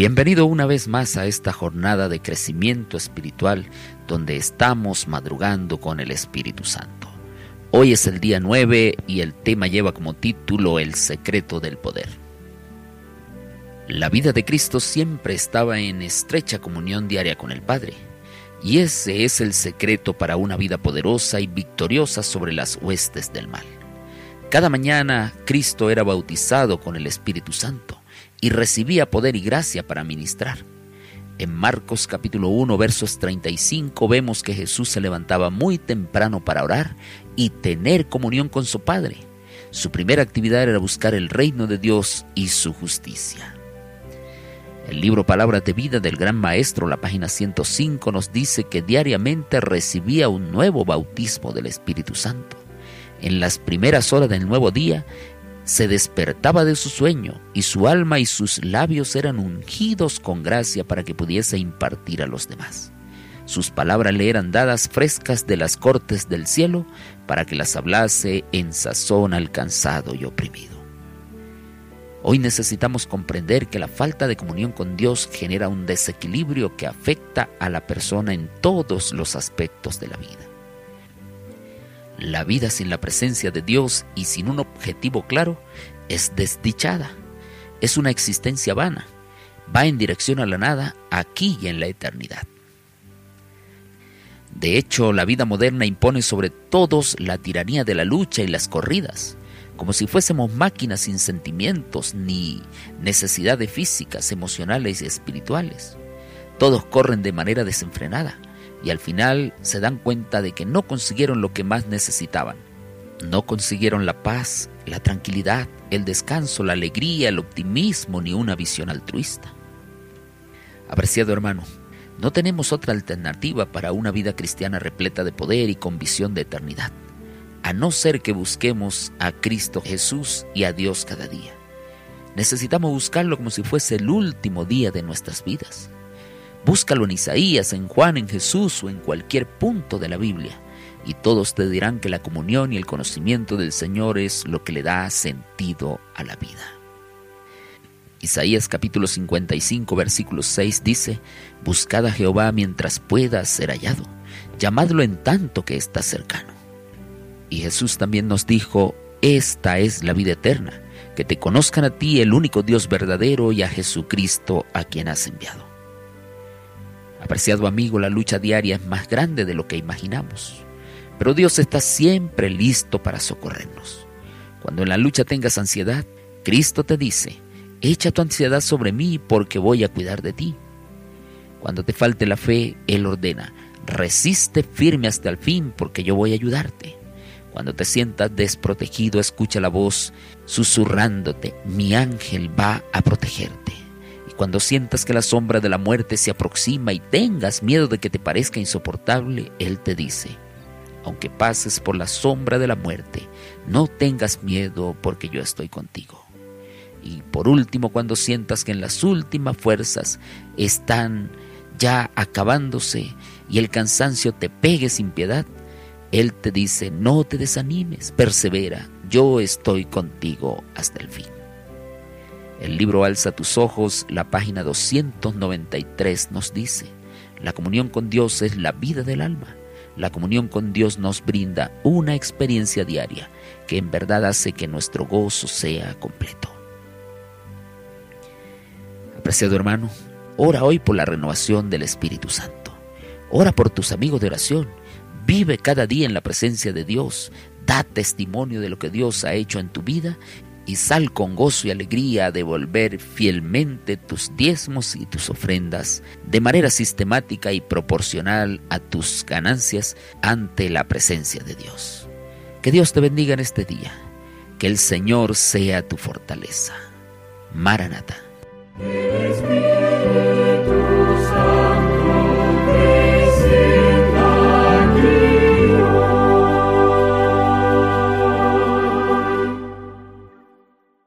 Bienvenido una vez más a esta jornada de crecimiento espiritual donde estamos madrugando con el Espíritu Santo. Hoy es el día 9 y el tema lleva como título El secreto del poder. La vida de Cristo siempre estaba en estrecha comunión diaria con el Padre, y ese es el secreto para una vida poderosa y victoriosa sobre las huestes del mal. Cada mañana Cristo era bautizado con el Espíritu Santo y recibía poder y gracia para ministrar. En Marcos capítulo 1 versos 35 vemos que Jesús se levantaba muy temprano para orar y tener comunión con su Padre. Su primera actividad era buscar el reino de Dios y su justicia. El libro Palabras de Vida del Gran Maestro, la página 105, nos dice que diariamente recibía un nuevo bautismo del Espíritu Santo. En las primeras horas del nuevo día, se despertaba de su sueño y su alma y sus labios eran ungidos con gracia para que pudiese impartir a los demás. Sus palabras le eran dadas frescas de las cortes del cielo para que las hablase en sazón alcanzado y oprimido. Hoy necesitamos comprender que la falta de comunión con Dios genera un desequilibrio que afecta a la persona en todos los aspectos de la vida. La vida sin la presencia de Dios y sin un objetivo claro es desdichada. Es una existencia vana. Va en dirección a la nada aquí y en la eternidad. De hecho, la vida moderna impone sobre todos la tiranía de la lucha y las corridas, como si fuésemos máquinas sin sentimientos ni necesidades físicas, emocionales y espirituales. Todos corren de manera desenfrenada y al final se dan cuenta de que no consiguieron lo que más necesitaban. No consiguieron la paz, la tranquilidad, el descanso, la alegría, el optimismo ni una visión altruista. Apreciado hermano, no tenemos otra alternativa para una vida cristiana repleta de poder y con visión de eternidad, a no ser que busquemos a Cristo Jesús y a Dios cada día. Necesitamos buscarlo como si fuese el último día de nuestras vidas. Búscalo en Isaías, en Juan, en Jesús o en cualquier punto de la Biblia, y todos te dirán que la comunión y el conocimiento del Señor es lo que le da sentido a la vida. Isaías capítulo 55 versículo 6 dice, Buscad a Jehová mientras pueda ser hallado, llamadlo en tanto que está cercano. Y Jesús también nos dijo, Esta es la vida eterna, que te conozcan a ti el único Dios verdadero y a Jesucristo a quien has enviado. Apreciado amigo, la lucha diaria es más grande de lo que imaginamos, pero Dios está siempre listo para socorrernos. Cuando en la lucha tengas ansiedad, Cristo te dice, echa tu ansiedad sobre mí porque voy a cuidar de ti. Cuando te falte la fe, Él ordena, resiste firme hasta el fin porque yo voy a ayudarte. Cuando te sientas desprotegido, escucha la voz susurrándote, mi ángel va a protegerte. Cuando sientas que la sombra de la muerte se aproxima y tengas miedo de que te parezca insoportable, Él te dice, aunque pases por la sombra de la muerte, no tengas miedo porque yo estoy contigo. Y por último, cuando sientas que en las últimas fuerzas están ya acabándose y el cansancio te pegue sin piedad, Él te dice, no te desanimes, persevera, yo estoy contigo hasta el fin. El libro Alza tus ojos, la página 293 nos dice, la comunión con Dios es la vida del alma. La comunión con Dios nos brinda una experiencia diaria que en verdad hace que nuestro gozo sea completo. Apreciado hermano, ora hoy por la renovación del Espíritu Santo. Ora por tus amigos de oración. Vive cada día en la presencia de Dios. Da testimonio de lo que Dios ha hecho en tu vida y sal con gozo y alegría a devolver fielmente tus diezmos y tus ofrendas de manera sistemática y proporcional a tus ganancias ante la presencia de Dios. Que Dios te bendiga en este día, que el Señor sea tu fortaleza. Maranata.